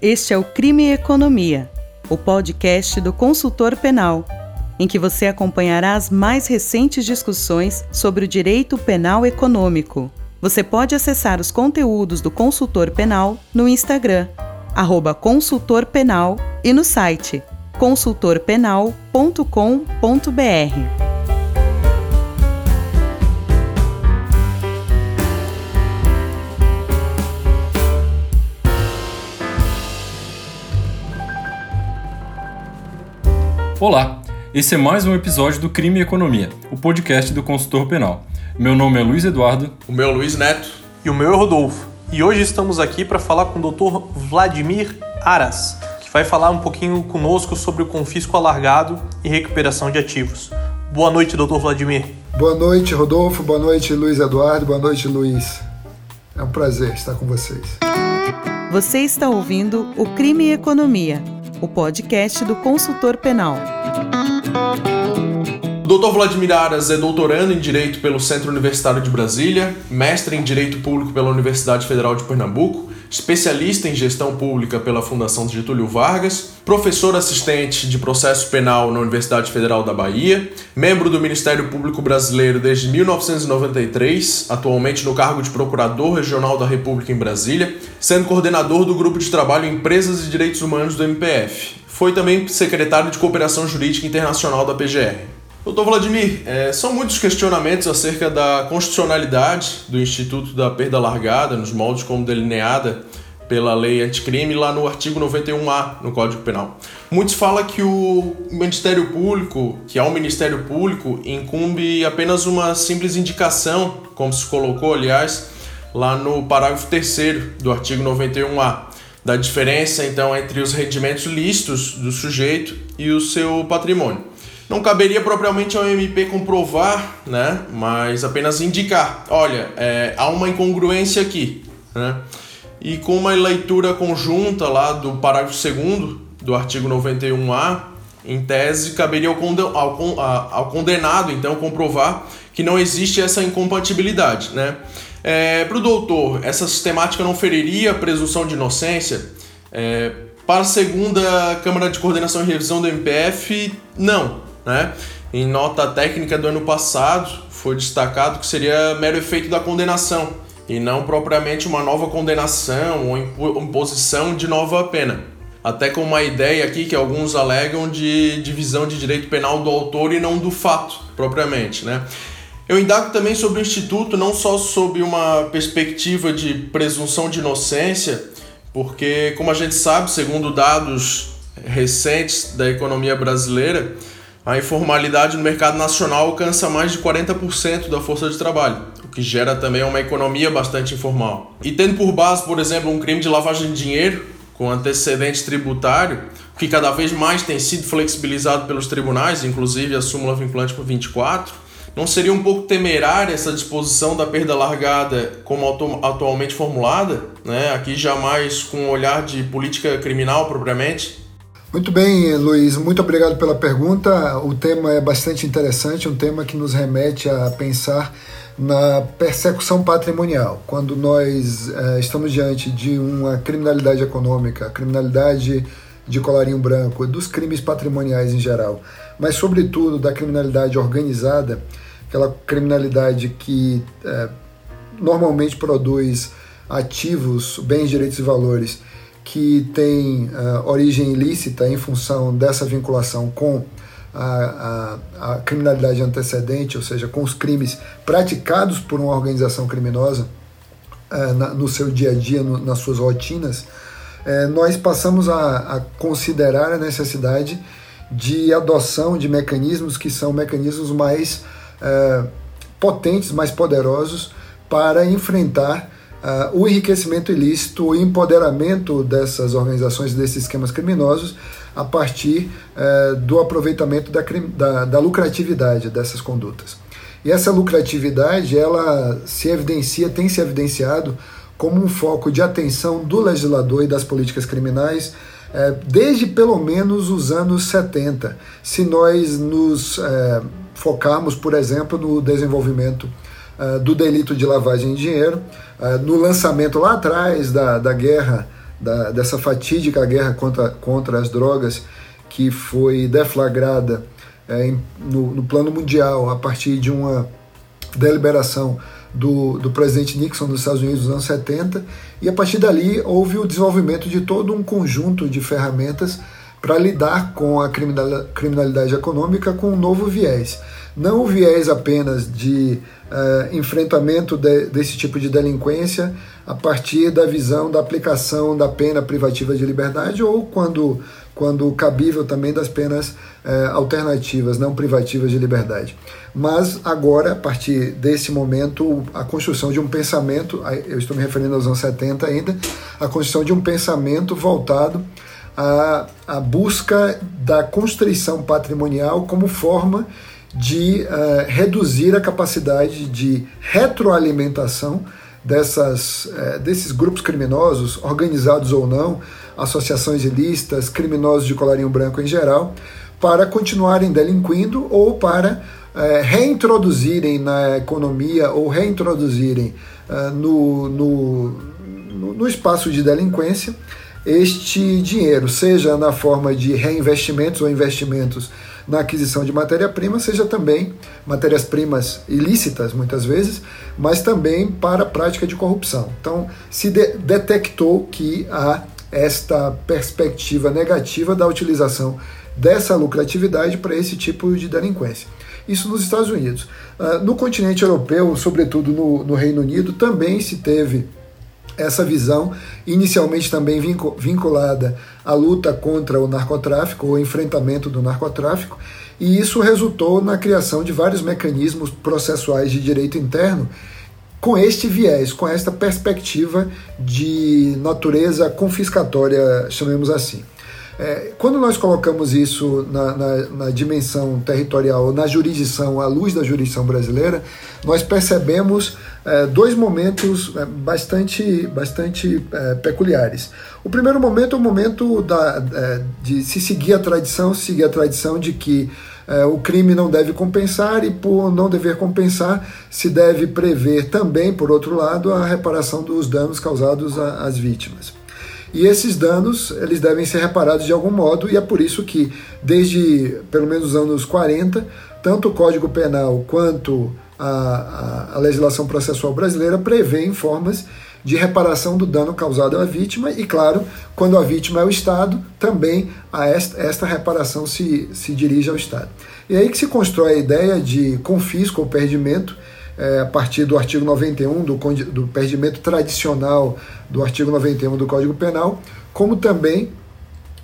Este é o Crime e Economia, o podcast do consultor penal, em que você acompanhará as mais recentes discussões sobre o direito penal econômico. Você pode acessar os conteúdos do consultor penal no Instagram, arroba consultor penal e no site consultorpenal.com.br. Olá, esse é mais um episódio do Crime e Economia, o podcast do consultor penal. Meu nome é Luiz Eduardo. O meu é Luiz Neto. E o meu é Rodolfo. E hoje estamos aqui para falar com o Dr. Vladimir Aras, que vai falar um pouquinho conosco sobre o confisco alargado e recuperação de ativos. Boa noite, Dr. Vladimir. Boa noite, Rodolfo. Boa noite, Luiz Eduardo. Boa noite, Luiz. É um prazer estar com vocês. Você está ouvindo o Crime e Economia o podcast do consultor penal. Dr. Vladimir Aras é doutorando em Direito pelo Centro Universitário de Brasília, mestre em Direito Público pela Universidade Federal de Pernambuco, especialista em Gestão Pública pela Fundação Getúlio Vargas, professor assistente de Processo Penal na Universidade Federal da Bahia, membro do Ministério Público Brasileiro desde 1993, atualmente no cargo de Procurador Regional da República em Brasília, sendo coordenador do Grupo de Trabalho Empresas e Direitos Humanos do MPF. Foi também secretário de Cooperação Jurídica Internacional da PGR. Doutor Vladimir, é, são muitos questionamentos acerca da constitucionalidade do Instituto da Perda Largada, nos moldes como delineada pela lei anticrime, lá no artigo 91A no Código Penal. Muitos falam que o Ministério Público, que é o Ministério Público, incumbe apenas uma simples indicação, como se colocou, aliás, lá no parágrafo 3 do artigo 91A, da diferença então entre os rendimentos lícitos do sujeito e o seu patrimônio. Não caberia propriamente ao MP comprovar, né? Mas apenas indicar. Olha, é, há uma incongruência aqui, né? E com uma leitura conjunta lá do parágrafo 2 do artigo 91A, em tese, caberia ao, ao, ao condenado, então, comprovar que não existe essa incompatibilidade, né? É, para o doutor, essa sistemática não feriria a presunção de inocência? É, para a segunda Câmara de Coordenação e Revisão do MPF, não. Né? Em nota técnica do ano passado, foi destacado que seria mero efeito da condenação e não propriamente uma nova condenação ou imposição de nova pena. Até com uma ideia aqui que alguns alegam de divisão de direito penal do autor e não do fato propriamente, né? Eu indago também sobre o Instituto, não só sob uma perspectiva de presunção de inocência, porque, como a gente sabe, segundo dados recentes da economia brasileira, a informalidade no mercado nacional alcança mais de 40% da força de trabalho, o que gera também uma economia bastante informal. E tendo por base, por exemplo, um crime de lavagem de dinheiro com antecedente tributário, que cada vez mais tem sido flexibilizado pelos tribunais, inclusive a súmula vinculante por 24, não seria um pouco temerária essa disposição da perda largada como atualmente formulada, né? aqui jamais com um olhar de política criminal propriamente? Muito bem, Luiz, muito obrigado pela pergunta. O tema é bastante interessante, um tema que nos remete a pensar na persecução patrimonial. Quando nós é, estamos diante de uma criminalidade econômica, criminalidade de colarinho branco, dos crimes patrimoniais em geral, mas sobretudo da criminalidade organizada, aquela criminalidade que é, normalmente produz ativos, bens, direitos e valores que tem uh, origem ilícita em função dessa vinculação com a, a, a, criminalidade antecedente, ou seja, com os crimes praticados por uma organização criminosa uh, na, no seu dia a dia, no, nas suas rotinas, uh, nós passamos a, a considerar a necessidade de adoção de mecanismos que são mecanismos mais potentes, mais poderosos para enfrentar uh, o enriquecimento ilícito, o empoderamento dessas organizações, desses esquemas criminosos, a partir uh, do aproveitamento da, da, da lucratividade dessas condutas. E essa lucratividade, ela se evidencia, tem se evidenciado como um foco de atenção do legislador e das políticas criminais é, desde pelo menos os anos 70. Se nós nos é, focarmos, por exemplo, no desenvolvimento é, do delito de lavagem de dinheiro, ah, no lançamento lá atrás da, da guerra da, dessa fatídica guerra contra, contra as drogas que foi deflagrada é, no, no, plano mundial a partir de uma deliberação do, do presidente Nixon dos Estados Unidos nos anos 70, e a partir dali houve o desenvolvimento de todo um conjunto de ferramentas para lidar com a criminalidade econômica com um novo viés. Não o viés apenas de uh, enfrentamento de, desse tipo de delinquência a partir da visão da aplicação da pena privativa de liberdade ou quando quando cabível também das penas eh, alternativas, não privativas de liberdade. Mas agora, a partir desse momento, a construção de um pensamento, eu estou me referindo aos anos 70 ainda, a construção de um pensamento voltado à, à busca da constrição patrimonial como forma de uh, reduzir a capacidade de retroalimentação dessas, uh, desses grupos criminosos, organizados ou não, associações ilícitas, criminosos de colarinho branco em geral, para continuarem delinquindo ou para uh, reintroduzirem na economia ou reintroduzirem no, no, no espaço de delinquência este dinheiro, seja na forma de reinvestimentos ou investimentos na aquisição de matéria-prima, seja também matérias-primas ilícitas, muitas vezes, mas também para a prática de corrupção. Então, se de detectou que há esta perspectiva negativa da utilização dessa lucratividade para esse tipo de delinquência. Isso nos Estados Unidos. Uh, no continente europeu, sobretudo no, no Reino Unido, também se teve essa visão, inicialmente também vinculada à luta contra o narcotráfico, o enfrentamento do narcotráfico, e isso resultou na criação de vários mecanismos processuais de direito interno com este viés, com esta perspectiva de natureza confiscatória, chamemos assim. É, quando nós colocamos isso na, na, na, dimensão territorial, na jurisdição, à luz da jurisdição brasileira, nós percebemos é, dois momentos é, bastante, bastante é, peculiares. O primeiro momento é o momento da, é, de se seguir a tradição, seguir a tradição de que é, o crime não deve compensar e, por não dever compensar, se deve prever também, por outro lado, a reparação dos danos causados às vítimas. E esses danos eles devem ser reparados de algum modo, e é por isso que, desde pelo menos os anos 40, tanto o Código Penal quanto a, a, a legislação processual brasileira prevêem formas de reparação do dano causado à vítima, e claro, quando a vítima é o Estado, também a esta, esta reparação se, se dirige ao Estado. E aí que se constrói a ideia de confisco ou perdimento é, a partir do artigo 91, do, do perdimento tradicional do artigo 91 do Código Penal, como também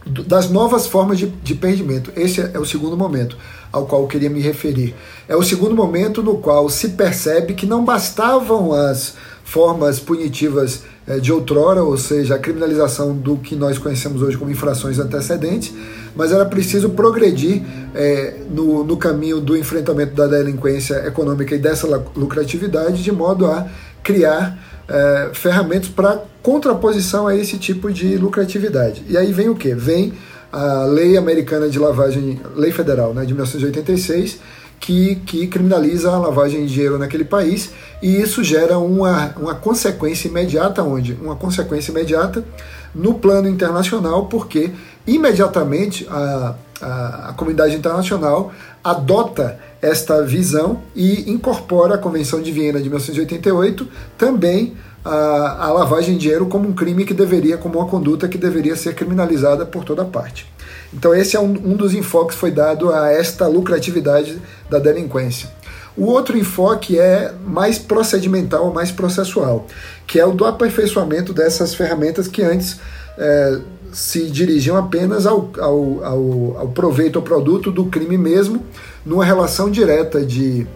das novas formas de, de perdimento. Esse é o segundo momento ao qual eu queria me referir. É o segundo momento no qual se percebe que não bastavam as formas punitivas é, de outrora, ou seja, a criminalização do que nós conhecemos hoje como infrações antecedentes, mas era preciso progredir é, no, no caminho do enfrentamento da delinquência econômica e dessa lucratividade, de modo a criar é, ferramentas para contraposição a esse tipo de lucratividade. E aí vem o que? Vem a lei americana de lavagem, lei federal né, de 1986, que, que criminaliza a lavagem de dinheiro naquele país, e isso gera uma, uma consequência imediata onde? Uma consequência imediata no plano internacional, porque imediatamente a, a, a comunidade internacional adota esta visão e incorpora a Convenção de Viena de 1988 também a, a, lavagem de dinheiro como um crime que deveria, como uma conduta que deveria ser criminalizada por toda parte. Então esse é um, um dos enfoques que foi dado a esta lucratividade da delinquência. O outro enfoque é mais procedimental, mais processual, que é o do aperfeiçoamento dessas ferramentas que antes é, se dirigiam apenas ao, ao, ao, ao proveito ou produto do crime mesmo, numa relação direta de,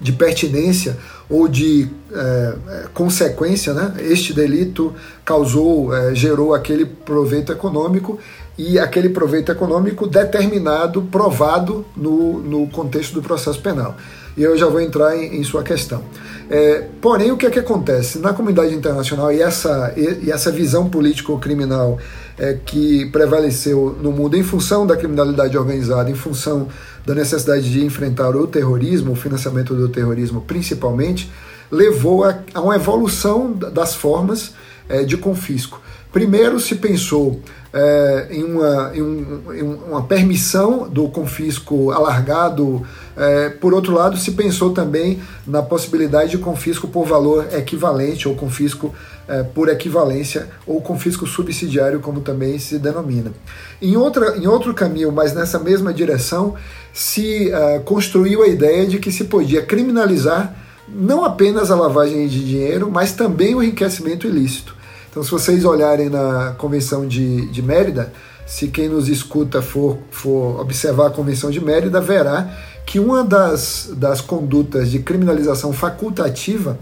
de pertinência ou de é, é, consequência, né? este delito causou, é, gerou aquele proveito econômico e aquele proveito econômico determinado, provado no, no contexto do processo penal. E eu já vou entrar em, em sua questão. É, porém, o que é que acontece? Na comunidade internacional, e essa, e, e essa visão político-criminal é, que prevaleceu no mundo em função da criminalidade organizada, em função da necessidade de enfrentar o terrorismo, o financiamento do terrorismo principalmente, levou a, a uma evolução das formas é, de confisco. Primeiro se pensou é, em, uma, em, um, em, uma permissão do confisco alargado. É, por outro lado, se pensou também na possibilidade de confisco por valor equivalente, ou confisco é, por equivalência, ou confisco subsidiário, como também se denomina. Em, outra, em outro caminho, mas nessa mesma direção, se é, construiu a ideia de que se podia criminalizar não apenas a lavagem de dinheiro, mas também o enriquecimento ilícito. Então, se vocês olharem na Convenção de, de Mérida, se quem nos escuta for, for observar a Convenção de Mérida, verá que uma das, das condutas de criminalização facultativa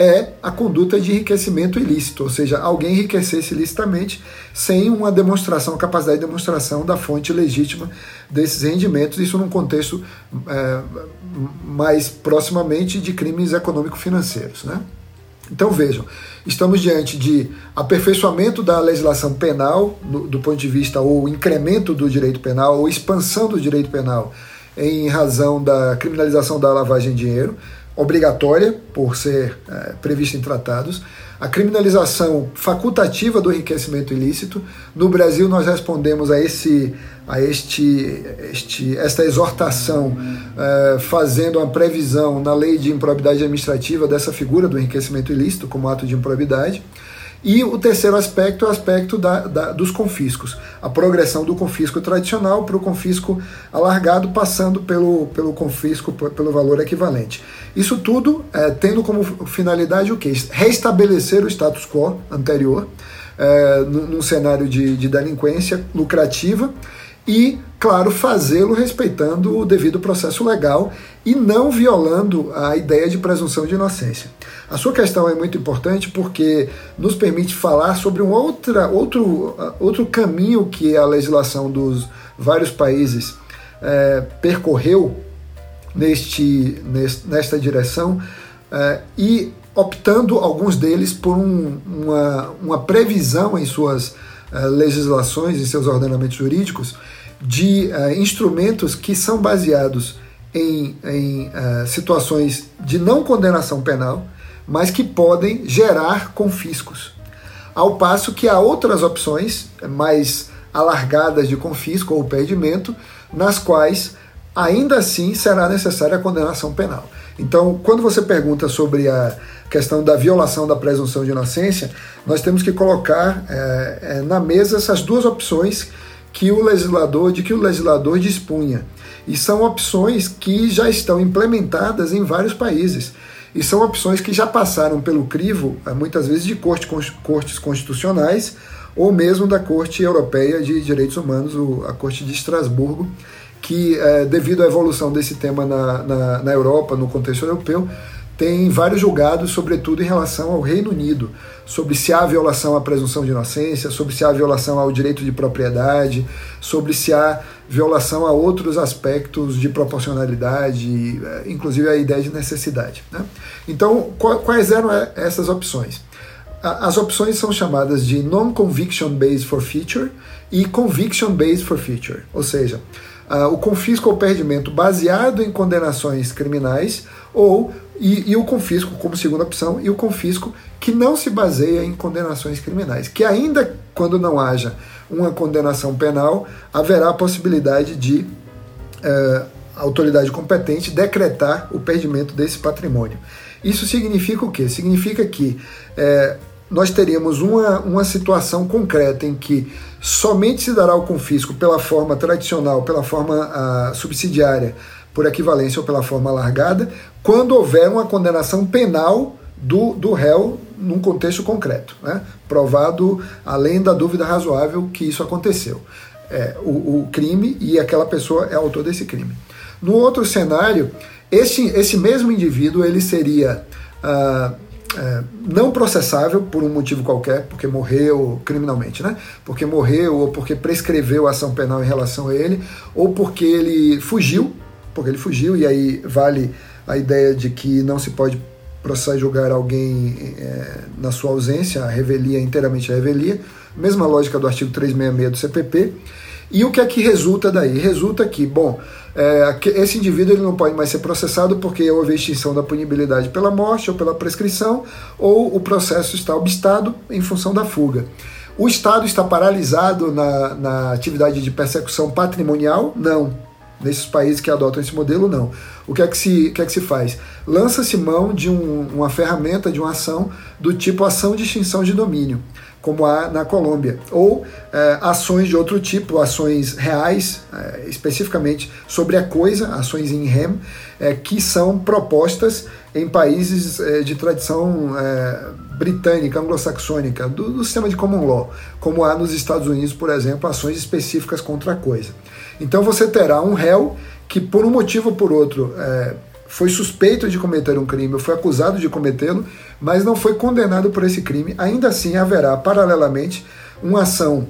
é a conduta de enriquecimento ilícito, ou seja, alguém enriquecer-se ilicitamente sem uma demonstração, capacidade de demonstração da fonte legítima desses rendimentos, isso num contexto é, mais proximamente de crimes econômico-financeiros. Né? Então vejam, estamos diante de aperfeiçoamento da legislação penal, no, do ponto de vista ou incremento do direito penal, ou expansão do direito penal em razão da criminalização da lavagem de dinheiro, obrigatória por ser é, prevista em tratados, a criminalização facultativa do enriquecimento ilícito. No Brasil, nós respondemos a, esse, a este, este, esta exortação, é, fazendo uma previsão na lei de improbidade administrativa dessa figura do enriquecimento ilícito como ato de improbidade. E o terceiro aspecto é o aspecto da, da, dos confiscos, a progressão do confisco tradicional para o confisco alargado, passando pelo, pelo confisco pelo valor equivalente. Isso tudo é, tendo como finalidade o quê? Restabelecer o status quo anterior, é, num, cenário de, de delinquência lucrativa e, claro, fazê-lo respeitando o devido processo legal e não violando a ideia de presunção de inocência. A sua questão é muito importante porque nos permite falar sobre um outra, outro, outro caminho que a legislação dos vários países é, percorreu neste, nesta direção é, e optando alguns deles por um, uma, uma previsão em suas é, legislações, em seus ordenamentos jurídicos, de uh, instrumentos que são baseados em, em uh, situações de não condenação penal, mas que podem gerar confiscos. Ao passo que há outras opções mais alargadas de confisco ou perdimento, nas quais ainda assim será necessária a condenação penal. Então, quando você pergunta sobre a questão da violação da presunção de inocência, nós temos que colocar é, é, na mesa essas duas opções que o legislador, de que o legislador dispunha. E são opções que já estão implementadas em vários países. E são opções que já passaram pelo crivo, eh, muitas vezes, de corte, cortes constitucionais ou mesmo da Corte Europeia de Direitos Humanos, a Corte de Estrasburgo, que, é, devido à evolução desse tema na, na, na Europa, no contexto europeu, tem vários julgados, sobretudo em relação ao Reino Unido, sobre se há violação à presunção de inocência, sobre se há violação ao direito de propriedade, sobre se há violação a outros aspectos de proporcionalidade, eh, inclusive a ideia de necessidade. Né? Então, quais eram eh, essas opções? As opções são chamadas de Non-Conviction Based for Future e Conviction Based for Future, ou seja, o confisco ou perdimento baseado em condenações criminais ou e, e, o confisco como segunda opção, e o confisco que não se baseia em condenações criminais, que ainda quando não haja uma condenação penal, haverá a possibilidade de uh, a autoridade competente decretar o perdimento desse patrimônio. Isso significa o quê? Significa que uh, nós teríamos uma, uma situação concreta em que somente se dará o confisco pela forma tradicional, pela forma uh, subsidiária, por equivalência ou pela forma alargada, quando houver uma condenação penal do, do réu num contexto concreto, né? provado além da dúvida razoável que isso aconteceu. É, o, o, crime e aquela pessoa é autor desse crime. No outro cenário, esse, esse mesmo indivíduo ele seria ah, é, não processável por um motivo qualquer, porque morreu criminalmente, né? Porque morreu ou porque prescreveu ação penal em relação a ele, ou porque ele fugiu porque ele fugiu, e aí vale a ideia de que não se pode processar e julgar alguém é, na sua ausência, a revelia inteiramente a revelia, mesma lógica do artigo 366 do CPP. E o que é que resulta daí? Resulta que, bom, é, esse indivíduo ele não pode mais ser processado porque houve extinção da punibilidade pela morte ou pela prescrição, ou o processo está obstado em função da fuga. O Estado está paralisado na, na atividade de persecução patrimonial? Não. Nesses países que adotam esse modelo, não. O que é que se, que é que se faz? Lança-se mão de um, uma ferramenta, de uma ação do tipo ação de extinção de domínio, como há na Colômbia, ou é, ações de outro tipo, ações reais, é, especificamente sobre a coisa, ações em rem, é, que são propostas em países de tradição britânica, anglo-saxônica, do, do sistema de common law, como há nos Estados Unidos, por exemplo, ações específicas contra a coisa. Então você terá um réu que, por um motivo ou por outro, é, foi suspeito de cometer um crime, ou foi acusado de cometê-lo, mas não foi condenado por esse crime. Ainda assim, haverá, paralelamente, uma ação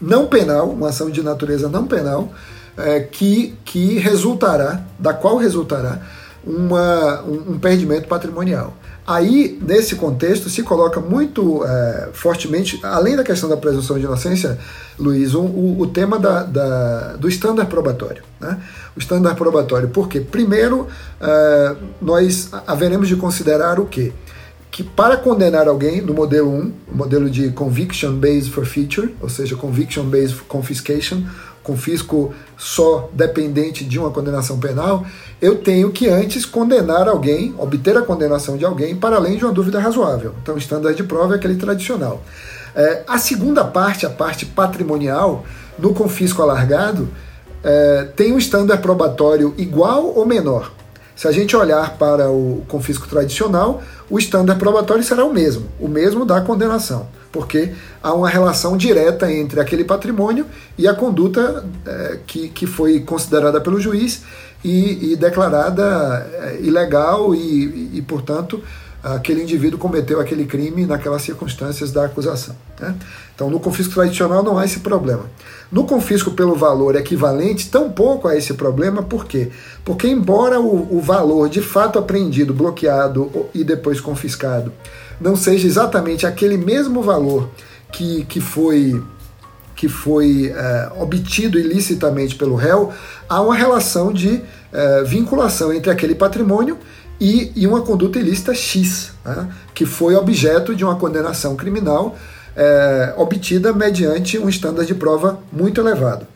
não penal, uma ação de natureza não penal, é, que, que resultará, da qual resultará uma, um, um perdimento patrimonial. Aí, nesse contexto, se coloca muito é, fortemente, além da questão da presunção de inocência, Luiz, um, o, o, tema da, da, do estándar probatório. Né? O estándar probatório, porque, primeiro, é, nós haveremos de considerar o quê? Que para condenar alguém, no modelo 1, o modelo de Conviction Based for Feature, ou seja, Conviction Based Confiscation, confisco só dependente de uma condenação penal, eu tenho que antes condenar alguém, obter a condenação de alguém para além de uma dúvida razoável. Então, o estándar de prova é aquele tradicional. É, a segunda parte, a parte patrimonial, no confisco alargado, é, tem um estándar probatório igual ou menor. Se a gente olhar para o confisco tradicional, o estándar probatório será o mesmo, o mesmo da condenação porque há uma relação direta entre aquele patrimônio e a conduta é, que, que foi considerada pelo juiz e, e declarada é, ilegal e, e, e, portanto, aquele indivíduo cometeu aquele crime naquelas circunstâncias da acusação. Né? Então, no confisco tradicional não há esse problema. No confisco pelo valor equivalente, tampouco há esse problema, por quê? Porque, embora o, o valor de fato apreendido, bloqueado e depois confiscado não seja exatamente aquele mesmo valor que, que foi que foi é, obtido ilicitamente pelo réu, há uma relação de é, vinculação entre aquele patrimônio e, e uma conduta ilícita X, né, que foi objeto de uma condenação criminal é, obtida mediante um estándar de prova muito elevado.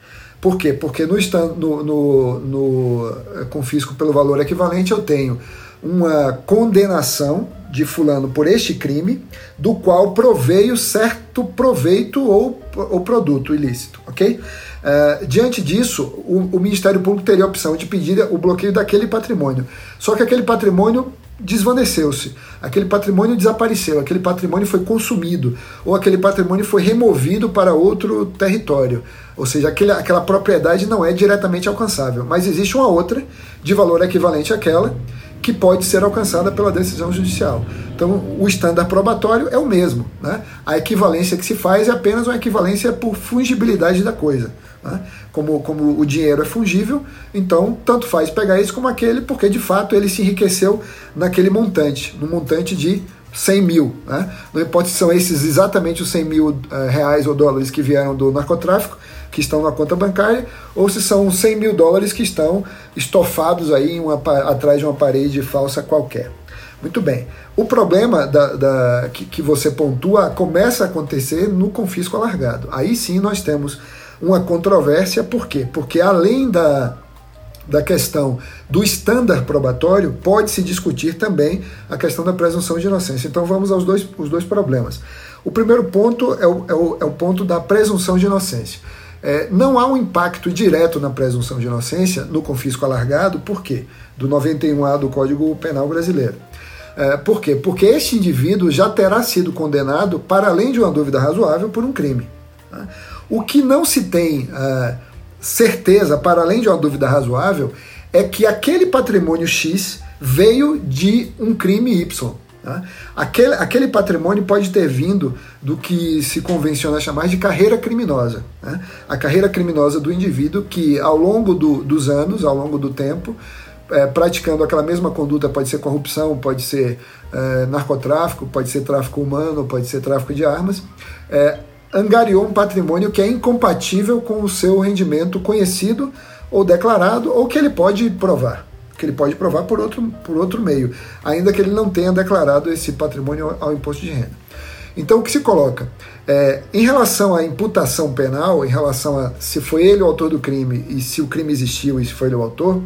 Por quê? Porque no, no, no, no confisco pelo valor equivalente eu tenho uma condenação de fulano por este crime, do qual proveio certo proveito ou, ou produto ilícito, ok? Uh, diante disso, o, o, Ministério Público teria a opção de pedir o bloqueio daquele patrimônio. Só que aquele patrimônio desvaneceu-se, aquele patrimônio desapareceu, aquele patrimônio foi consumido, ou aquele patrimônio foi removido para outro território. Ou seja, aquele, aquela propriedade não é diretamente alcançável, mas existe uma outra de valor equivalente àquela que pode ser alcançada pela decisão judicial. Então, o estándar probatório é o mesmo. Né? A equivalência que se faz é apenas uma equivalência por fungibilidade da coisa. Né? Como, como o dinheiro é fungível, então tanto faz pegar esse como aquele, porque de fato ele se enriqueceu naquele montante, no montante de 100 mil. Né? Não importa se são esses exatamente os 100 mil uh, reais ou dólares que vieram do narcotráfico, que estão na conta bancária, ou se são 100 mil dólares que estão estofados aí uma, atrás de uma parede falsa qualquer. Muito bem. O problema da, da que, que, você pontua começa a acontecer no confisco alargado. Aí sim nós temos uma controvérsia, por quê? Porque além da, da questão do estándar probatório, pode-se discutir também a questão da presunção de inocência. Então vamos aos dois, os dois problemas. O primeiro ponto é o, é o, é o ponto da presunção de inocência. É, não há um impacto direto na presunção de inocência no confisco alargado, por quê? Do 91A do Código Penal Brasileiro. É, por quê? Porque este indivíduo já terá sido condenado, para além de uma dúvida razoável, por um crime. Né? O que não se tem é, certeza, para além de uma dúvida razoável, é que aquele patrimônio X veio de um crime Y. Tá? Aquele, aquele patrimônio pode ter vindo do que se convenciona chamar de carreira criminosa. Né? A carreira criminosa do indivíduo que, ao longo do, dos anos, ao longo do tempo, é, praticando aquela mesma conduta, pode ser corrupção, pode ser é, narcotráfico, pode ser tráfico humano, pode ser tráfico de armas, é, angariou um patrimônio que é incompatível com o seu rendimento conhecido ou declarado, ou que ele pode provar que ele pode provar por outro, por outro meio, ainda que ele não tenha declarado esse patrimônio ao imposto de renda. Então, o que se coloca? É, em relação à imputação penal, em relação a se foi ele o autor do crime e se o crime existiu e se foi ele o autor,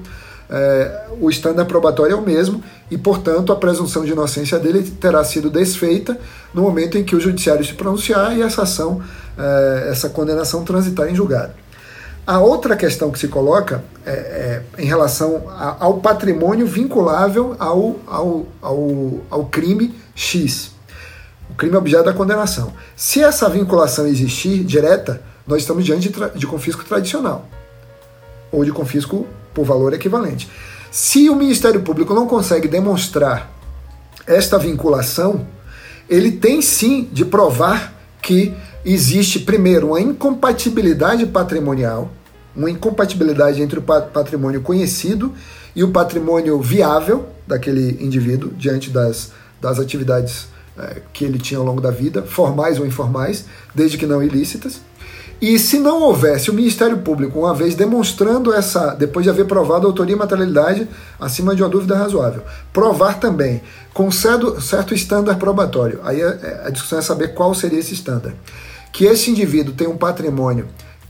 é, o estándar probatório é o mesmo e, portanto, a presunção de inocência dele terá sido desfeita no momento em que o judiciário se pronunciar e essa ação, é, essa condenação transitar em julgado. A outra questão que se coloca é, é em relação a, ao patrimônio vinculável ao, ao, ao, ao crime X. O crime é objeto da condenação. Se essa vinculação existir direta, nós estamos diante de, de confisco tradicional ou de confisco por valor equivalente. Se o Ministério Público não consegue demonstrar esta vinculação, ele tem sim de provar que existe, primeiro, uma incompatibilidade patrimonial, uma incompatibilidade entre o patrimônio conhecido e o patrimônio viável daquele indivíduo diante das, das atividades é, que ele tinha ao longo da vida, formais ou informais, desde que não ilícitas. E se não houvesse o Ministério Público, uma vez demonstrando essa, depois de haver provado a autoria e materialidade acima de uma dúvida razoável, provar também com certo, certo estándar probatório, aí a, é, a discussão é saber qual seria esse estándar, que esse indivíduo tem um patrimônio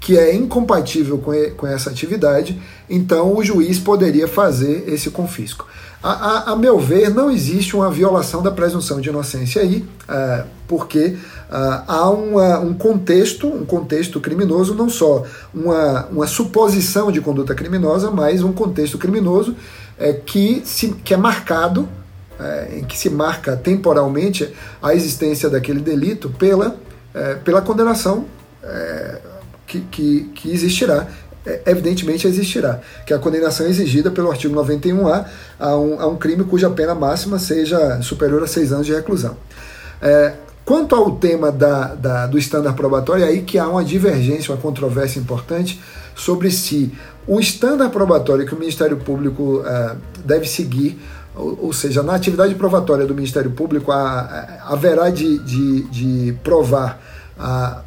que é incompatível com, com essa atividade, então o juiz poderia fazer esse confisco. A, a, a meu ver, não existe uma violação da presunção de inocência aí, é, porque Uh, há uma, um contexto, um contexto criminoso, não só uma, uma suposição de conduta criminosa, mas um contexto criminoso é, que, se, que é marcado, é, em que se marca temporalmente a existência daquele delito pela, é, pela condenação é, que, que, que existirá é, evidentemente existirá, que é a condenação exigida pelo artigo 91A a um, a um crime cuja pena máxima seja superior a seis anos de reclusão. É, Quanto ao tema da, da, do estándar probatório, é aí que há uma divergência, uma controvérsia importante sobre se o estándar probatório que o Ministério Público uh, deve seguir, ou, seja, na atividade probatória do Ministério Público, a, haverá de, de, de provar a,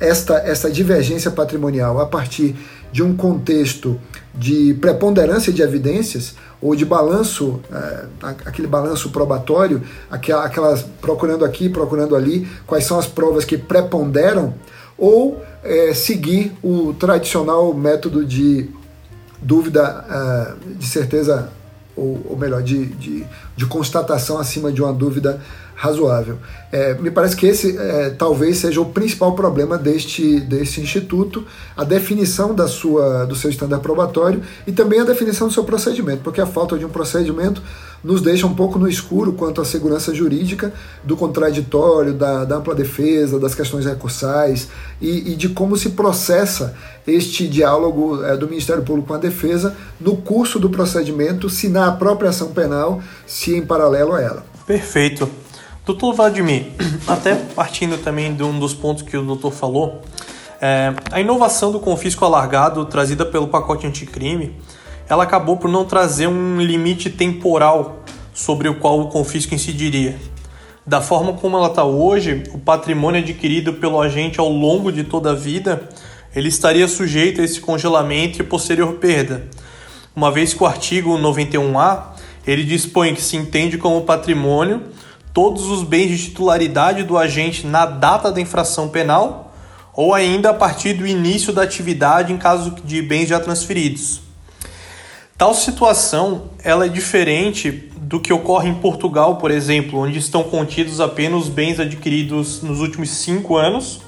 esta, esta divergência patrimonial a partir de um contexto de preponderância de evidências ou de balanço, é, aquele balanço probatório, aquelas procurando aqui, procurando ali, quais são as provas que preponderam, ou é, seguir o tradicional método de dúvida é, de certeza, ou, ou melhor, de, de, de constatação acima de uma dúvida razoável. É, me parece que esse é, talvez seja o principal problema deste, deste instituto, a definição da sua, do seu estándar probatório e também a definição do seu procedimento, porque a falta de um procedimento nos deixa um pouco no escuro quanto à segurança jurídica do contraditório, da, da ampla defesa, das questões recursais e, e, de como se processa este diálogo é, do Ministério Público com a defesa no curso do procedimento, se na própria ação penal, se em paralelo a ela. Perfeito. Doutor Vladimir, até partindo também de um dos pontos que o doutor falou, é, a inovação do confisco alargado trazida pelo pacote anticrime, ela acabou por não trazer um limite temporal sobre o qual o confisco incidiria. Da forma como ela está hoje, o patrimônio adquirido pelo agente ao longo de toda a vida, ele estaria sujeito a esse congelamento e posterior perda, uma vez que o artigo 91A ele dispõe que se entende como patrimônio todos os bens de titularidade do agente na data da infração penal ou ainda a partir do início da atividade em caso de bens já transferidos. Tal situação ela é diferente do que ocorre em Portugal, por exemplo, onde estão contidos apenas os bens adquiridos nos últimos cinco anos,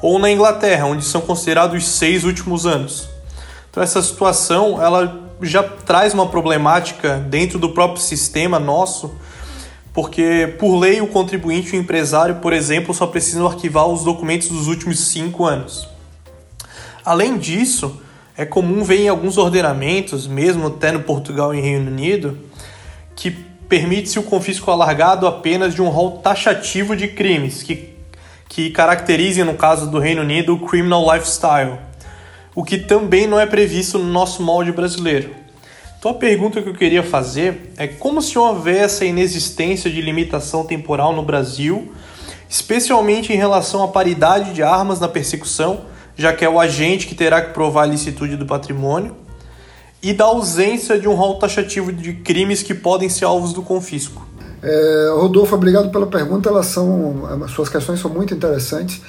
ou na Inglaterra, onde são considerados os seis últimos anos. Então essa situação ela já traz uma problemática dentro do próprio sistema nosso porque, por lei, o contribuinte e o empresário, por exemplo, só precisam arquivar os documentos dos últimos cinco anos. Além disso, é comum ver em alguns ordenamentos, mesmo até no Portugal e Reino Unido, que permite-se o confisco alargado apenas de um rol taxativo de crimes, que, que caracterizem, no caso do Reino Unido, o criminal lifestyle, o que também não é previsto no nosso molde brasileiro. Então a pergunta que eu queria fazer é como se houvesse a inexistência de limitação temporal no Brasil, especialmente em relação à paridade de armas na persecução, já que é o agente que terá que provar a licitude do patrimônio, e da ausência de um rol taxativo de crimes que podem ser alvos do confisco. É, Rodolfo, obrigado pela pergunta. Elas são, as suas questões são muito interessantes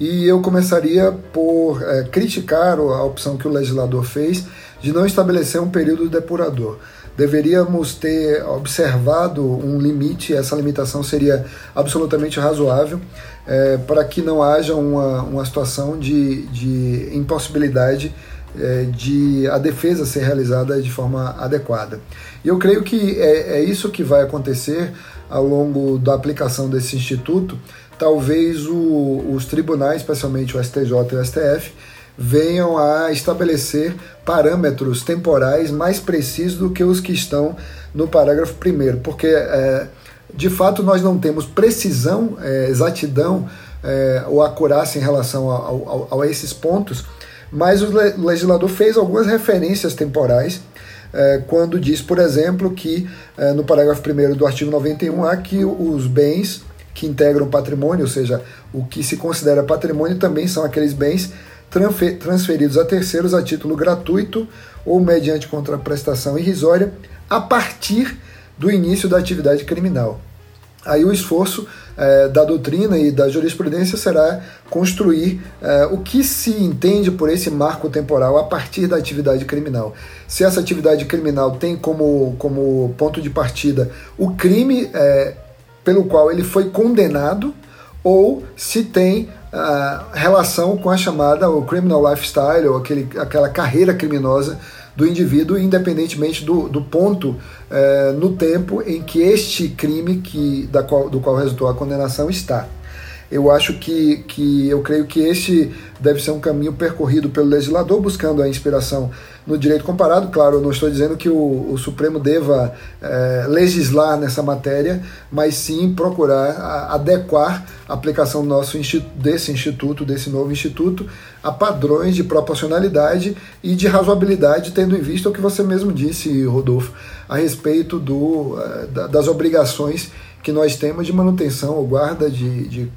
e eu começaria por é, criticar a opção que o legislador fez de não estabelecer um período depurador. Deveríamos ter observado um limite, essa limitação seria absolutamente razoável, é, para que não haja uma, uma situação de, de impossibilidade é, de a defesa ser realizada de forma adequada. E eu creio que é, é isso que vai acontecer ao longo da aplicação desse instituto. Talvez o, os tribunais, especialmente o STJ e o STF, venham a estabelecer parâmetros temporais mais precisos do que os que estão no parágrafo 1, porque é, de fato nós não temos precisão, é, exatidão é, ou acurácia em relação a, esses pontos mas o legislador fez algumas referências temporais é, quando diz, por exemplo, que é, no parágrafo 1 do artigo 91 que os bens que integram patrimônio, ou seja, o que se considera patrimônio, também são aqueles bens transferidos a terceiros a título gratuito ou mediante contraprestação irrisória a partir do início da atividade criminal. Aí o esforço é, da doutrina e da jurisprudência será construir é, o que se entende por esse marco temporal a partir da atividade criminal. Se essa atividade criminal tem como, como ponto de partida o crime é, pelo qual ele foi condenado, ou se tem relação com a chamada o criminal lifestyle, ou aquele, aquela carreira criminosa do indivíduo, independentemente do, do ponto é, no tempo em que este crime que, da qual, do qual resultou a condenação está. Eu acho que, que eu creio que este deve ser um caminho percorrido pelo legislador, buscando a inspiração no direito comparado. Claro, eu não estou dizendo que o, o Supremo deva é, legislar nessa matéria, mas sim procurar a, adequar a aplicação nosso desse instituto, desse novo instituto, a padrões de proporcionalidade e de razoabilidade, tendo em vista o que você mesmo disse, Rodolfo, a respeito do, é, das obrigações que nós temos de manutenção ou guarda de, de,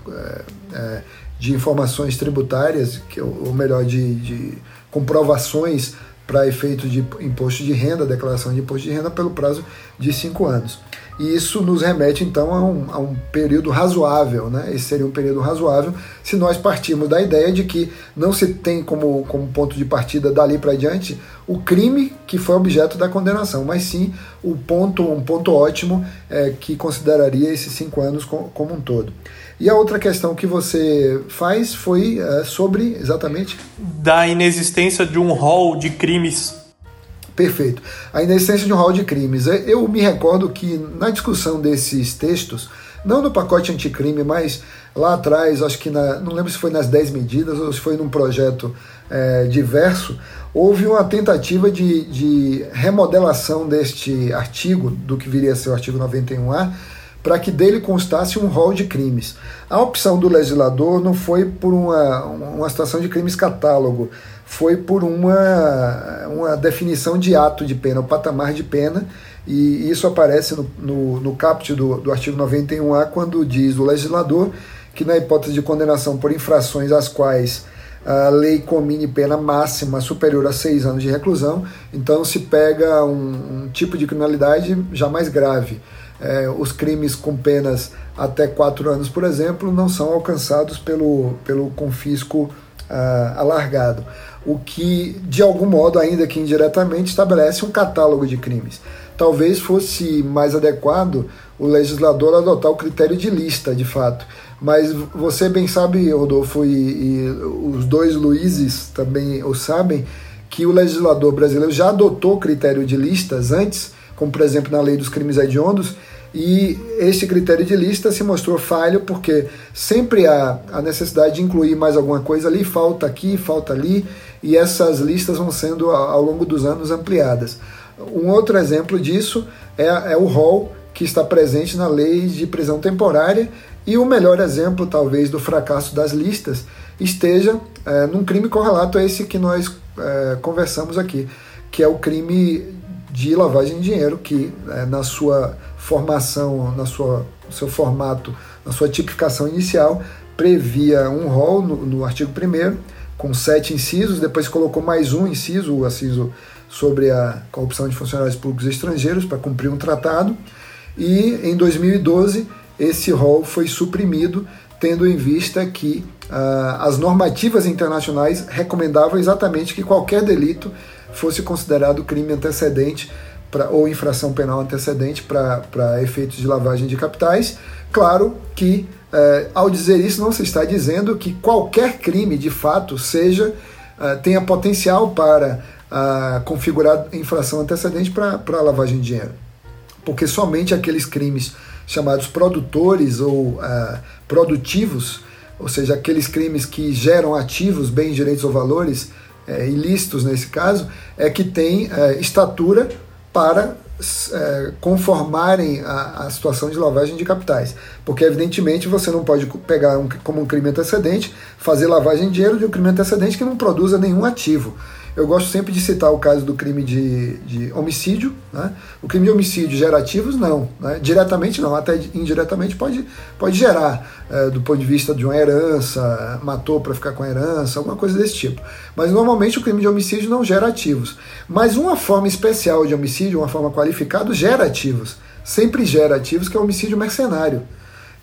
é, de informações tributárias, que, ou melhor, de, de comprovações para efeito de imposto de renda, declaração de imposto de renda, pelo prazo de cinco anos. E isso nos remete então a um, a um, período razoável, né? Esse seria um período razoável se nós partirmos da ideia de que não se tem como, como ponto de partida dali para diante o crime que foi objeto da condenação, mas sim o ponto, um ponto ótimo é, que consideraria esses cinco anos com, como um todo. E a outra questão que você faz foi é, sobre exatamente da inexistência de um rol de crimes Perfeito. A inexistência de um rol de crimes. É, eu me recordo que na discussão desses textos, não no pacote anticrime, mas lá atrás, acho que na, não lembro se foi nas 10 medidas ou se foi num projeto é, diverso, houve uma tentativa de, de remodelação deste artigo, do que viria a ser o artigo 91A, para que dele constasse um rol de crimes. A opção do legislador não foi por uma, uma situação de crimes catálogo, foi por uma, uma definição de ato de pena, o patamar de pena, e isso aparece no, no, no caput do, do artigo 91A, quando diz o legislador que, na hipótese de condenação por infrações às quais a lei comine pena máxima superior a seis anos de reclusão, então se pega um, um tipo de criminalidade já mais grave. É, os crimes com penas até quatro anos, por exemplo, não são alcançados pelo, pelo confisco ah, alargado o que, de algum modo, ainda que indiretamente, estabelece um catálogo de crimes. Talvez fosse mais adequado o legislador adotar o critério de lista, de fato. Mas você bem sabe, Rodolfo, e, e os dois Luizes também o sabem, que o legislador brasileiro já adotou critério de listas antes, como por exemplo na lei dos crimes hediondos, e esse critério de lista se mostrou falho porque sempre há a necessidade de incluir mais alguma coisa ali, falta aqui, falta ali, e essas listas vão sendo ao longo dos anos ampliadas. Um outro exemplo disso é, é o rol que está presente na lei de prisão temporária, e o melhor exemplo, talvez, do fracasso das listas esteja é, num crime correlato a esse que nós é, conversamos aqui, que é o crime de lavagem de dinheiro, que é, na sua formação, na sua seu formato, na sua tipificação inicial, previa um rol no, no artigo 1 com sete incisos, depois colocou mais um inciso, o inciso sobre a corrupção de funcionários públicos estrangeiros, para cumprir um tratado, e em 2012 esse rol foi suprimido, tendo em vista que uh, as normativas internacionais recomendavam exatamente que qualquer delito fosse considerado crime antecedente pra, ou infração penal antecedente para efeitos de lavagem de capitais. Claro que, uh, ao dizer isso, não se está dizendo que qualquer crime de fato seja uh, tenha potencial para configurar infração antecedente para lavagem de dinheiro. Porque somente aqueles crimes chamados produtores ou produtivos ou seja, aqueles crimes que geram ativos, bens, direitos ou valores é, ilícitos nesse caso, é que tem é, estatura para é, conformarem a, a, situação de lavagem de capitais. Porque, evidentemente, você não pode pegar um, como um crime antecedente, fazer lavagem de dinheiro de um crime antecedente que não produza nenhum ativo. Eu gosto sempre de citar o caso do crime de, de homicídio. Né? O crime de homicídio gera ativos? Não. Né? Diretamente não, até indiretamente pode, pode gerar, é, do ponto de vista de uma herança, matou para ficar com a herança, alguma coisa desse tipo. Mas normalmente o crime de homicídio não gera ativos. Mas uma forma especial de homicídio, uma forma qualificada, gera ativos. Sempre gera ativos, que é o homicídio mercenário.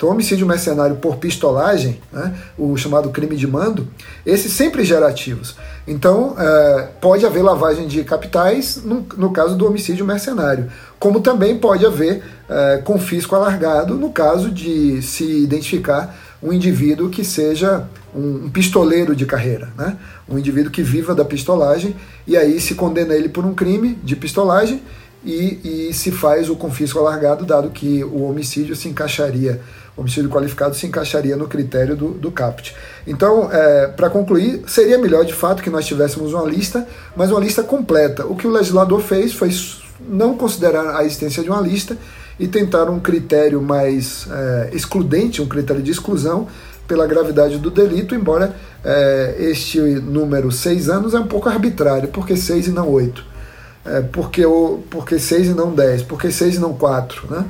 Então, homicídio mercenário por pistolagem, né, o chamado crime de mando, esse sempre gera ativos. Então, é, pode haver lavagem de capitais no, no, caso do homicídio mercenário, como também pode haver é, confisco alargado no caso de se identificar um indivíduo que seja um, um pistoleiro de carreira, né? um indivíduo que viva da pistolagem, e aí se condena ele por um crime de pistolagem e, e se faz o confisco alargado, dado que o homicídio se encaixaria homicídio qualificado se encaixaria no critério do, do CAPT. Então, é, para concluir, seria melhor de fato que nós tivéssemos uma lista, mas uma lista completa. O que o legislador fez foi não considerar a existência de uma lista e tentar um critério mais é, excludente, um critério de exclusão pela gravidade do delito, embora é, este número 6 anos é um pouco arbitrário, porque 6 e não 8? É, porque, o, porque 6 e não 10? Porque 6 e não 4? Né?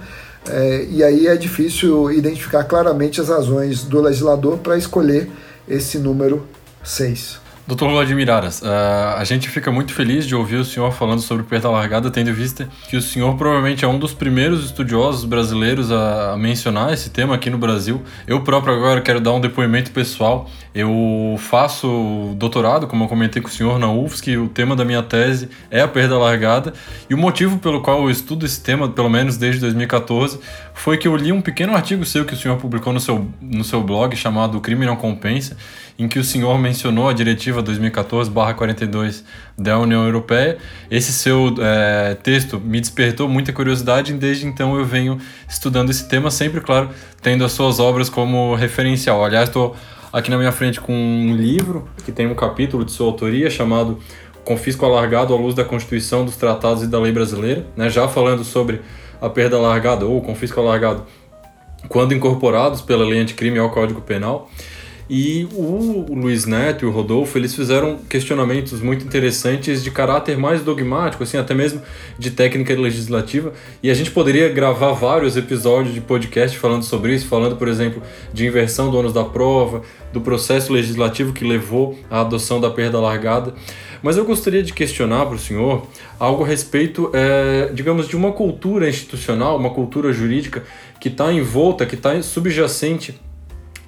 É, e aí é difícil identificar claramente as razões do legislador para escolher esse número 6. Doutor Vladimir Aras, uh, a gente fica muito feliz de ouvir o senhor falando sobre perda largada, tendo em vista que o senhor provavelmente é um dos primeiros estudiosos brasileiros a, a mencionar esse tema aqui no Brasil. Eu próprio agora quero dar um depoimento pessoal. Eu faço doutorado, como eu comentei com o senhor, na UFSC, o tema da minha tese é a perda largada, e o motivo pelo qual eu estudo esse tema, pelo menos desde 2014, foi que eu li um pequeno artigo seu que o senhor publicou no seu, no seu blog chamado Crime Não Compensa, em que o senhor mencionou a diretiva 2014-42 da União Europeia. Esse seu é, texto me despertou muita curiosidade e desde então eu venho estudando esse tema, sempre, claro, tendo as suas obras como referencial. Aliás, estou aqui na minha frente com um livro que tem um capítulo de sua autoria chamado Confisco Alargado à Luz da Constituição, dos Tratados e da Lei Brasileira, né, já falando sobre a perda alargada ou confisco alargado quando incorporados pela lei anticrime ao Código Penal. E o Luiz Neto e o Rodolfo, eles fizeram questionamentos muito interessantes de caráter mais dogmático, assim, até mesmo de técnica legislativa. E a gente poderia gravar vários episódios de podcast falando sobre isso, falando, por exemplo, de inversão do ônus da prova, do processo legislativo que levou à adoção da perda largada. Mas eu gostaria de questionar para o senhor algo a respeito, é, digamos, de uma cultura institucional, uma cultura jurídica que está envolta, que está subjacente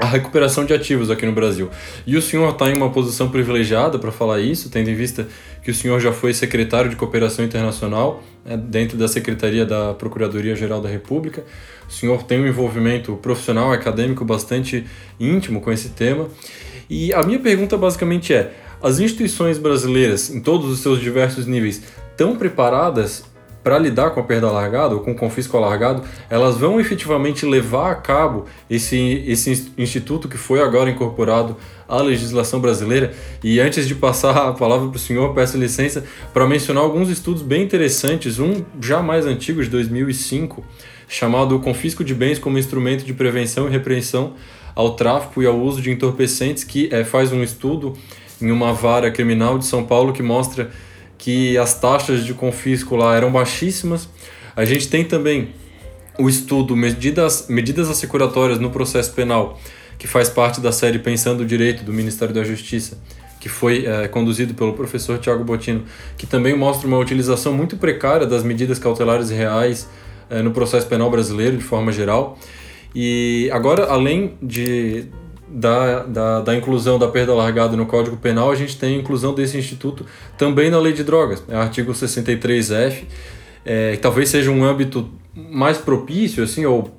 a recuperação de ativos aqui no Brasil. E o senhor está em uma posição privilegiada para falar isso, tendo em vista que o senhor já foi secretário de Cooperação Internacional né, dentro da Secretaria da Procuradoria-Geral da República. O senhor tem um envolvimento profissional, acadêmico bastante íntimo com esse tema. E a minha pergunta basicamente é: as instituições brasileiras, em todos os seus diversos níveis, estão preparadas para lidar com a perda alargada ou com o confisco alargado, elas vão efetivamente levar a cabo esse, esse instituto que foi agora incorporado à legislação brasileira. E antes de passar a palavra para o senhor, peço licença para mencionar alguns estudos bem interessantes, um já mais antigo, de 2005, chamado Confisco de Bens como Instrumento de Prevenção e Repreensão ao Tráfico e ao Uso de Entorpecentes, que é, faz um estudo em uma vara criminal de São Paulo que mostra que as taxas de confisco lá eram baixíssimas. A gente tem também o estudo Medidas, medidas Assecuratórias no Processo Penal, que faz parte da série Pensando o Direito do Ministério da Justiça, que foi é, conduzido pelo professor Tiago Botino, que também mostra uma utilização muito precária das medidas cautelares reais é, no processo penal brasileiro de forma geral. E agora, além de, da, da, da, inclusão da perda largada no Código Penal, a gente tem a inclusão desse instituto também na Lei de Drogas, é o artigo 63F, é, que talvez seja um âmbito mais propício, assim, ou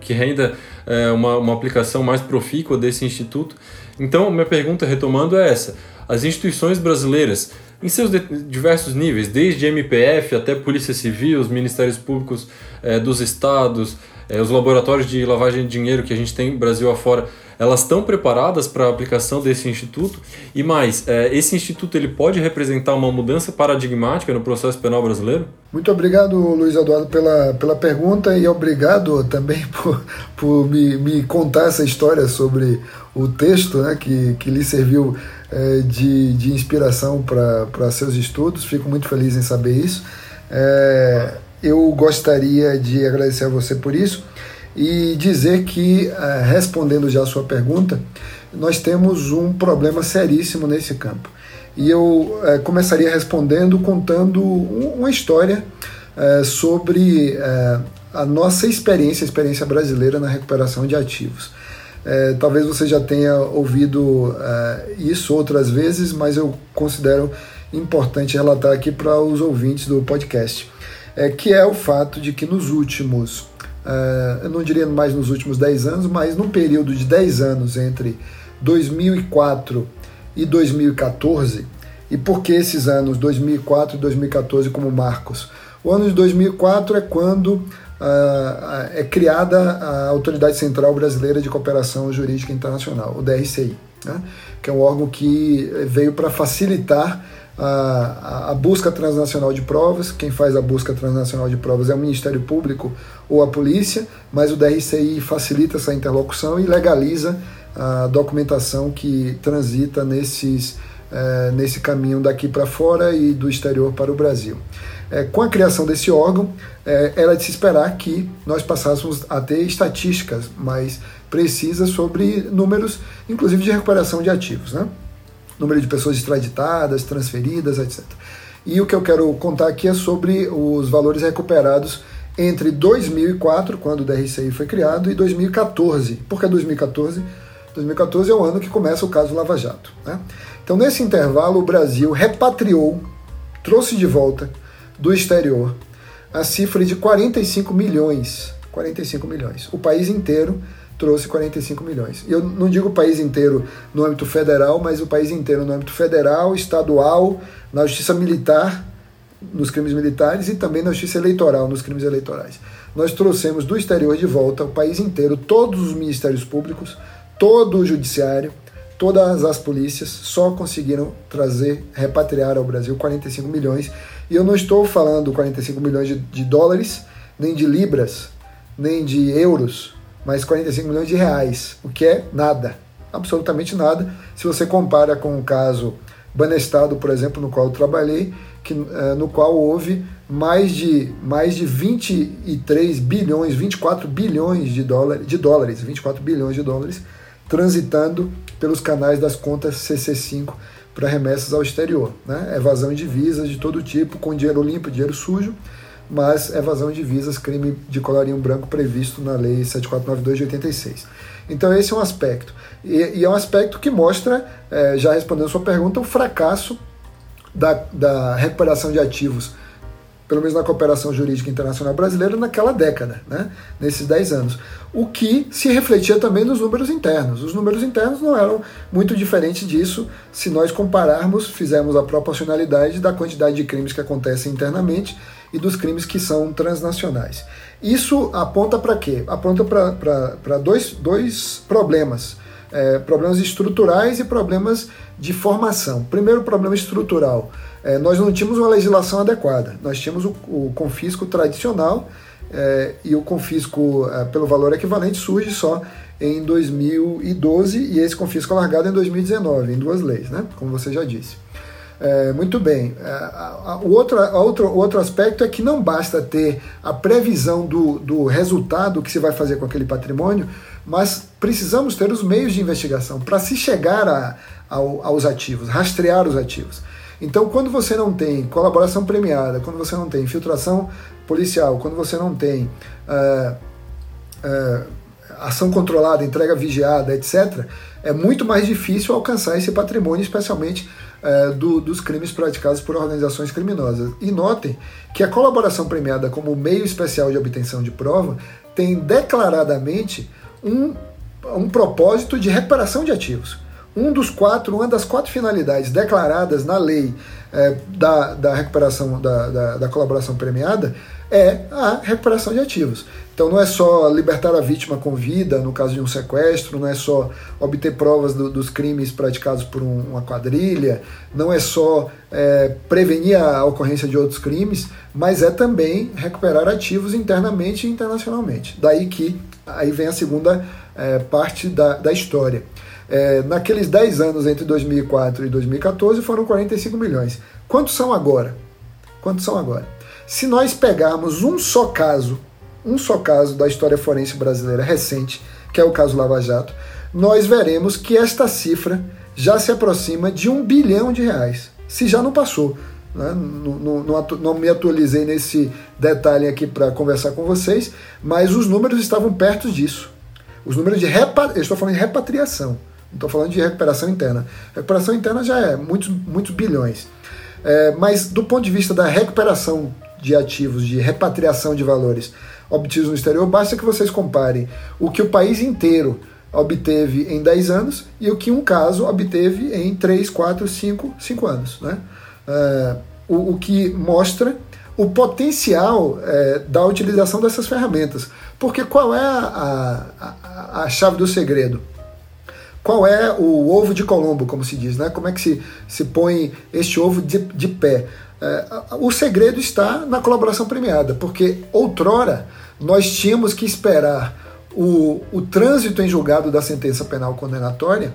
que renda é, uma, uma aplicação mais profícua desse instituto. Então, minha pergunta, retomando, é essa. As instituições brasileiras, em seus diversos níveis, desde MPF até Polícia Civil, os Ministérios Públicos é, dos Estados, é, os laboratórios de lavagem de dinheiro que a gente tem Brasil afora, elas estão preparadas para a aplicação desse instituto? E mais, é, esse instituto ele pode representar uma mudança paradigmática no processo penal brasileiro? Muito obrigado, Luiz Eduardo, pela, pela pergunta e obrigado também por, por me, me contar essa história sobre o texto né, que, que lhe serviu é, de, de inspiração para seus estudos. Fico muito feliz em saber isso. É, eu gostaria de agradecer a você por isso e dizer que, é, respondendo já a sua pergunta, nós temos um problema seríssimo nesse campo. E eu é, começaria respondendo contando uma história é, sobre a nossa experiência, a experiência brasileira na recuperação de ativos. É, talvez você já tenha ouvido é, isso outras vezes, mas eu considero importante relatar aqui para os ouvintes do podcast é, que é o fato de que nos últimos, é, eu não diria mais nos últimos 10 anos, mas num período de 10 anos entre 2004 e 2014, e por que esses anos 2004 e 2014 como marcos? O ano de 2004 é quando Uh, é criada a Autoridade Central Brasileira de Cooperação Jurídica Internacional, o DRCI, né? que é um órgão que veio para facilitar a, a, busca transnacional de provas. Quem faz a busca transnacional de provas é o Ministério Público ou a polícia, mas o DRCI facilita essa interlocução e legaliza a documentação que transita nesses, é, nesse caminho daqui para fora e do exterior para o Brasil. É, com a criação desse órgão, é, era de se esperar que nós passássemos a ter estatísticas mais precisas sobre números, inclusive de recuperação de ativos. Né? Número de pessoas extraditadas, transferidas, etc. E o que eu quero contar aqui é sobre os valores recuperados entre 2004, quando o DRCI foi criado, e 2014. Por que 2014? 2014 é o ano que começa o caso Lava Jato. Né? Então, nesse intervalo, o Brasil repatriou, trouxe de volta do exterior a cifra de 45 milhões. 45 milhões. O país inteiro trouxe 45 milhões. Eu não digo o país inteiro no âmbito federal, mas o país inteiro no âmbito federal, estadual, na justiça militar, nos crimes militares e também na justiça eleitoral, nos crimes eleitorais. Nós trouxemos do exterior de volta o país inteiro, todos os ministérios públicos, todo o judiciário, todas as polícias só conseguiram trazer, repatriar ao Brasil 45 milhões. E eu não estou falando 45 milhões de, de dólares, nem de libras, nem de euros, mas 45 milhões de reais, o que é nada, absolutamente nada, se você compara com o caso Banestado, por exemplo, no qual eu trabalhei, que, uh, no qual houve mais de, mais de 23 bilhões, 24 bilhões de, dólar, de dólares, 24 bilhões de dólares, transitando pelos canais das contas CC5 para remessas ao exterior. Né? Evasão de divisas de todo tipo, com dinheiro limpo, dinheiro sujo, mas evasão de divisas, crime de colarinho branco previsto na Lei 7492 de 86. Então esse é um aspecto. E, e é um aspecto que mostra, é, já respondendo a sua pergunta, o fracasso da, da recuperação de ativos, pelo menos na cooperação jurídica internacional brasileira, naquela década, né? nesses 10 anos. O que se refletia também nos números internos. Os números internos não eram muito diferentes disso se nós compararmos, fizermos a proporcionalidade da quantidade de crimes que acontecem internamente e dos crimes que são transnacionais. Isso aponta para quê? Aponta para dois, dois problemas. É, problemas estruturais e problemas de formação. Primeiro, problema estrutural. É, nós não tínhamos uma legislação adequada. Nós tínhamos o, o confisco tradicional é, e o confisco é, pelo valor equivalente surge só em 2012 e esse confisco alargado em 2019, em duas leis, né? como você já disse. É, muito bem. É, o outro, outro, outro aspecto é que não basta ter a previsão do, do resultado que se vai fazer com aquele patrimônio, mas precisamos ter os meios de investigação para se chegar a, ao, aos ativos, rastrear os ativos. Então, quando você não tem colaboração premiada, quando você não tem infiltração policial, quando você não tem uh, uh, ação controlada, entrega vigiada, etc., é muito mais difícil alcançar esse patrimônio, especialmente uh, do, dos crimes praticados por organizações criminosas. E notem que a colaboração premiada como meio especial de obtenção de prova tem declaradamente um, um propósito de recuperação de ativos um dos quatro, uma das quatro finalidades declaradas na lei é, da, da recuperação da, da, da, colaboração premiada é a recuperação de ativos. Então não é só libertar a vítima com vida no caso de um sequestro, não é só obter provas do, dos crimes praticados por um, uma quadrilha, não é só é, prevenir a ocorrência de outros crimes, mas é também recuperar ativos internamente e internacionalmente. Daí que aí vem a segunda é, parte da, da história. É, naqueles 10 anos entre 2004 e 2014 foram 45 milhões. Quantos são agora? Quantos são agora? Se nós pegarmos um só caso, um só caso da história forense brasileira recente, que é o caso Lava Jato, nós veremos que esta cifra já se aproxima de um bilhão de reais, se já não passou. Né? Não, não, não, me atualizei nesse detalhe aqui para conversar com vocês, mas os números estavam perto disso. Os números de repa... eu estou falando de repatriação. Não estou falando de recuperação interna. Recuperação interna já é muitos, muitos bilhões. É, mas do ponto de vista da recuperação de ativos, de repatriação de valores obtidos no exterior, basta que vocês comparem o que o país inteiro obteve em 10 anos e o que um caso obteve em 3, 4, 5, 5 anos. Né? É, o, o, que mostra o potencial é, da utilização dessas ferramentas. Porque qual é a, a, a chave do segredo? qual é o ovo de Colombo, como se diz, né? Como é que se, se põe este ovo de, de pé? É, o segredo está na colaboração premiada, porque outrora nós tínhamos que esperar o, o trânsito em julgado da sentença penal condenatória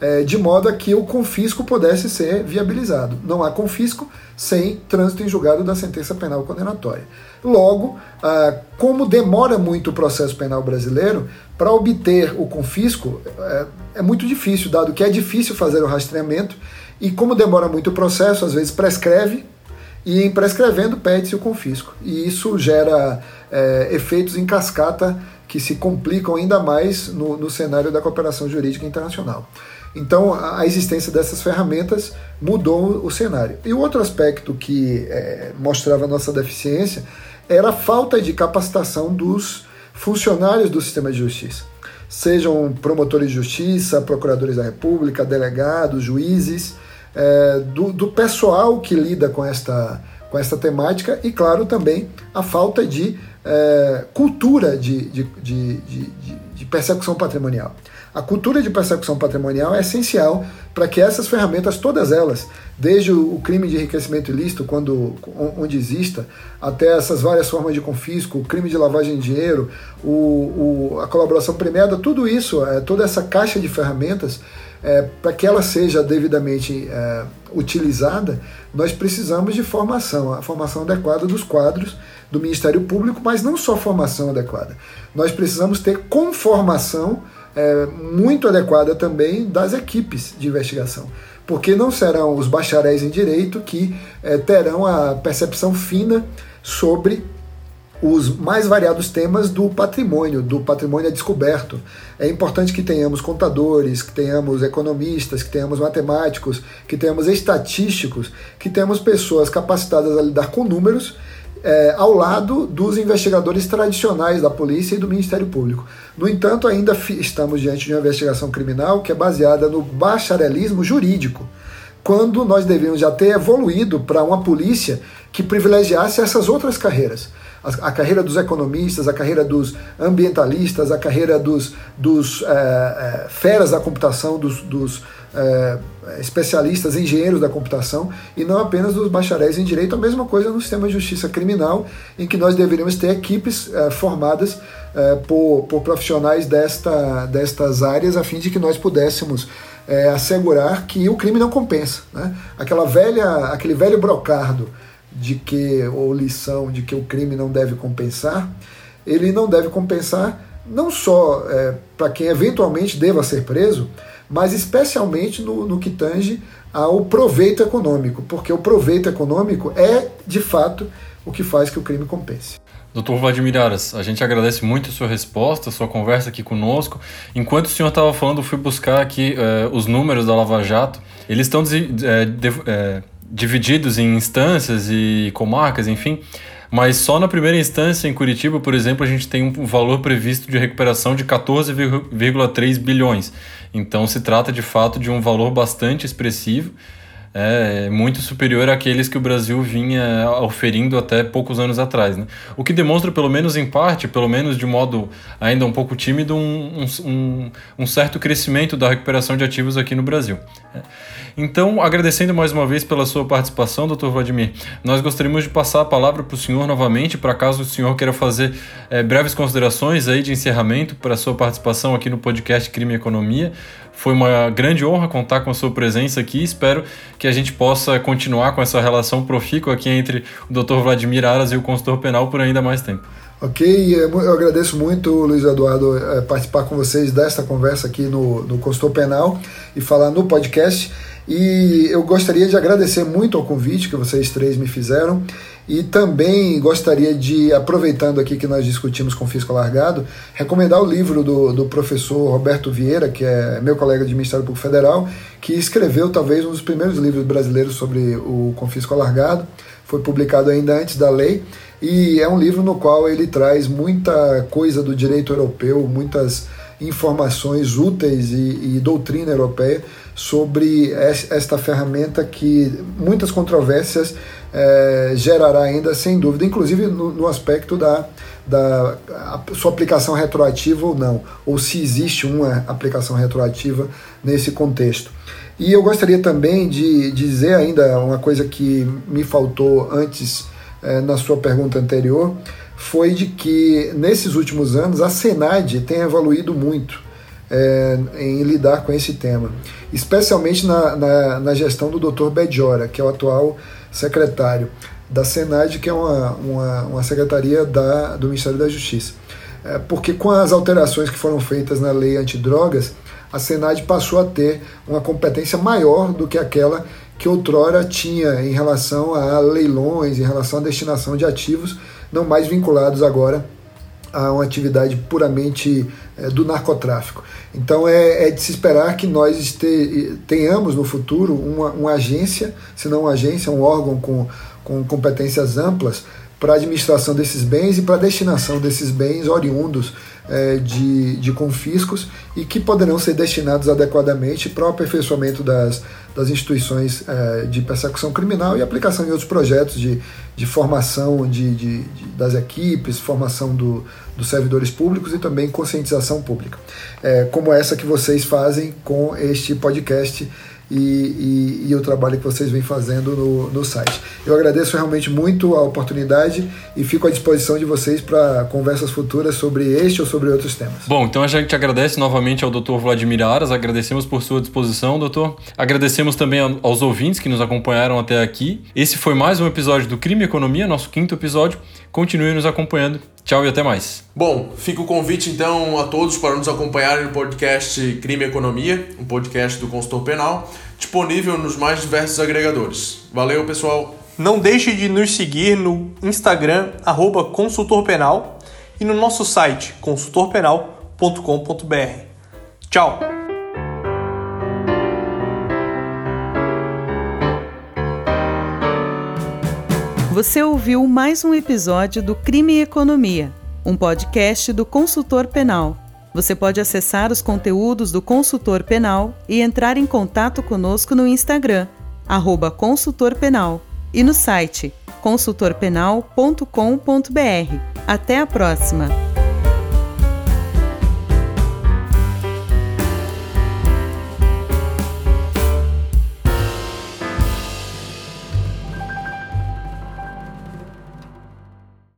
é, de modo a que o confisco pudesse ser viabilizado. Não há confisco sem trânsito em julgado da sentença penal condenatória. Logo, ah, como demora muito o processo penal brasileiro, para obter o confisco é, é muito difícil, dado que é difícil fazer o rastreamento, e como demora muito o processo, às vezes prescreve, e em prescrevendo pede-se o confisco. E isso gera é, efeitos em cascata que se complicam ainda mais no, no cenário da cooperação jurídica internacional. Então, a existência dessas ferramentas mudou o cenário. E outro aspecto que é, mostrava nossa deficiência era a falta de capacitação dos funcionários do sistema de justiça. Sejam promotores de justiça, procuradores da República, delegados, juízes, é, do, do pessoal que lida com esta, com esta temática e, claro, também a falta de é, cultura de, de, de, de, persecução patrimonial. A cultura de persecução patrimonial é essencial para que essas ferramentas, todas elas, desde o crime de enriquecimento ilícito, quando, onde exista, até essas várias formas de confisco, o crime de lavagem de dinheiro, o, o a colaboração premiada, tudo isso, é, toda essa caixa de ferramentas, é, para que ela seja devidamente é, utilizada, nós precisamos de formação, a formação adequada dos quadros do Ministério Público, mas não só formação adequada. Nós precisamos ter conformação é, muito adequada também das equipes de investigação, porque não serão os bacharéis em direito que é, terão a percepção fina sobre os mais variados temas do patrimônio, do patrimônio descoberto. É importante que tenhamos contadores, que tenhamos economistas, que tenhamos matemáticos, que tenhamos estatísticos, que tenhamos pessoas capacitadas a lidar com números é, ao lado dos investigadores tradicionais da polícia e do Ministério Público. No entanto, ainda estamos diante de uma investigação criminal que é baseada no bacharelismo jurídico, quando nós devíamos já ter evoluído para uma polícia que privilegiasse essas outras carreiras. A, a, carreira dos economistas, a carreira dos ambientalistas, a carreira dos, dos é, é, feras da computação, dos, dos é, especialistas, engenheiros da computação, e não apenas dos bacharéis em direito, a mesma coisa no sistema de justiça criminal, em que nós deveríamos ter equipes é, formadas é, por, por profissionais desta, destas áreas, a fim de que nós pudéssemos é, assegurar que o crime não compensa. Né? Aquela velha, aquele velho brocardo de que, ou lição de que o crime não deve compensar, ele não deve compensar não só para quem eventualmente deva ser preso, mas especialmente no, no que tange ao proveito econômico, porque o proveito econômico é, de fato, o que faz que o crime compense. Doutor Vladimir Aras, a gente agradece muito a sua resposta, a sua conversa aqui conosco. Enquanto o senhor estava falando, fui buscar aqui uh, os números da Lava Jato. Eles estão uh, divididos em instâncias e comarcas, enfim. Mas só na primeira instância, em Curitiba, por exemplo, a gente tem um valor previsto de recuperação de 14,3 bilhões. Então se trata de fato de um valor bastante expressivo é muito superior àqueles que o Brasil vinha oferindo até poucos anos atrás. Né? O que demonstra, pelo menos em parte, pelo menos de modo ainda um pouco tímido, um, um, um certo crescimento da recuperação de ativos aqui no Brasil. É. Então, agradecendo mais uma vez pela sua participação, doutor Vladimir, nós gostaríamos de passar a palavra para o senhor novamente, para caso o senhor queira fazer é, breves considerações aí de encerramento para a sua participação aqui no podcast Crime e Economia. Foi uma grande honra contar com a sua presença aqui. Espero que a gente possa continuar com essa relação profícua aqui entre o Dr. Vladimir Aras e o consultor penal por ainda mais tempo. Ok, eu agradeço muito, Luiz Eduardo, eh, participar com vocês desta conversa aqui no, no Consultor Penal e falar no podcast. E eu gostaria de agradecer muito ao convite que vocês três me fizeram e também gostaria de, aproveitando aqui que nós discutimos com Fisco Alargado, recomendar o livro do, do professor Roberto Vieira, que é meu colega de Ministério Público Federal, que escreveu talvez um dos primeiros livros brasileiros sobre o confisco alargado. Foi publicado ainda antes da lei e é um livro no qual ele traz muita coisa do direito europeu, muitas informações úteis e, e doutrina europeia sobre esta ferramenta que muitas controvérsias é, gerará ainda, sem dúvida, inclusive no, no aspecto da, da sua aplicação retroativa ou não, ou se existe uma aplicação retroativa nesse contexto. E eu gostaria também de dizer ainda uma coisa que me faltou antes é, na sua pergunta anterior, foi de que nesses últimos anos a Senad tem evoluído muito é, em lidar com esse tema, especialmente na, na, na gestão do Dr. Bedjora, que é o atual secretário da Senad, que é uma, uma, uma secretaria da, do Ministério da Justiça. É, porque com as alterações que foram feitas na lei antidrogas, a Senad passou a ter uma competência maior do que aquela que outrora tinha em relação a leilões, em relação à destinação de ativos, não mais vinculados agora a uma atividade puramente é, do narcotráfico. Então é, é, de se esperar que nós este, tenhamos no futuro uma, uma agência, se não uma agência, um órgão com, com competências amplas para a administração desses bens e para a destinação desses bens oriundos é, de, de confiscos e que poderão ser destinados adequadamente para o aperfeiçoamento das, das instituições é, de persecução criminal e aplicação em outros projetos de, de formação de, de, de das equipes, formação do, dos servidores públicos e também conscientização pública, é, como essa que vocês fazem com este podcast e, e, e, o trabalho que vocês vêm fazendo no, no site. Eu agradeço realmente muito a oportunidade e fico à disposição de vocês para conversas futuras sobre este ou sobre outros temas. Bom, então a gente agradece novamente ao Dr. Vladimir Aras, agradecemos por sua disposição, doutor. Agradecemos também aos ouvintes que nos acompanharam até aqui. Esse foi mais um episódio do Crime Economia, nosso quinto episódio. Continue nos acompanhando. Tchau e até mais. Bom, fica o convite então a todos para nos acompanharem no podcast Crime e Economia, um podcast do consultor penal, disponível nos mais diversos agregadores. Valeu, pessoal! Não deixe de nos seguir no Instagram, arroba consultorpenal, e no nosso site, consultorpenal.com.br. Tchau! Você ouviu mais um episódio do Crime e Economia, um podcast do Consultor Penal. Você pode acessar os conteúdos do Consultor Penal e entrar em contato conosco no Instagram, arroba Consultor Penal, e no site consultorpenal.com.br. Até a próxima!